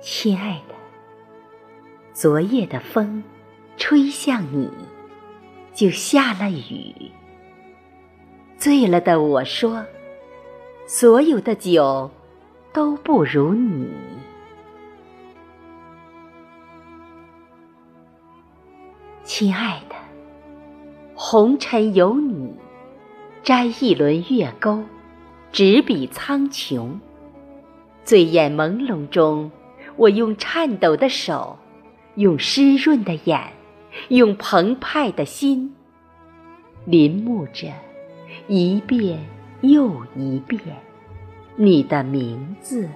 亲爱的，昨夜的风吹向你，就下了雨。醉了的我说，所有的酒都不如你。亲爱的，红尘有你，摘一轮月钩，执笔苍穹。醉眼朦胧中。我用颤抖的手，用湿润的眼，用澎湃的心，临摹着一遍又一遍你的名字，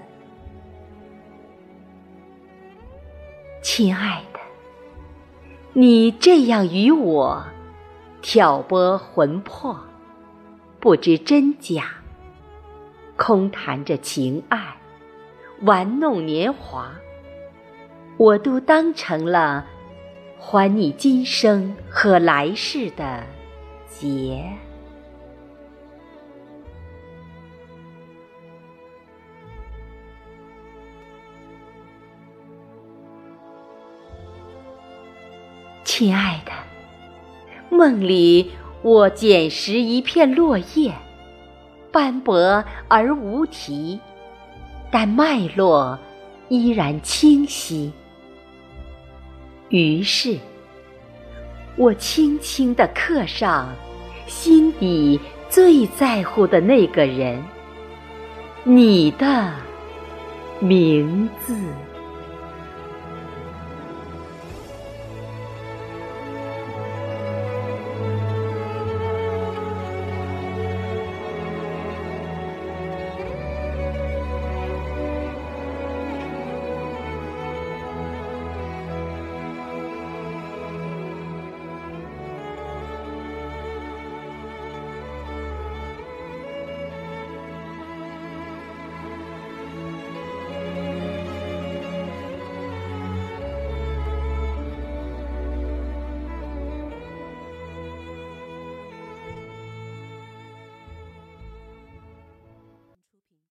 亲爱的，你这样与我挑拨魂魄，不知真假，空谈着情爱。玩弄年华，我都当成了还你今生和来世的劫。亲爱的，梦里我捡拾一片落叶，斑驳而无题。但脉络依然清晰。于是，我轻轻地刻上心底最在乎的那个人，你的名字。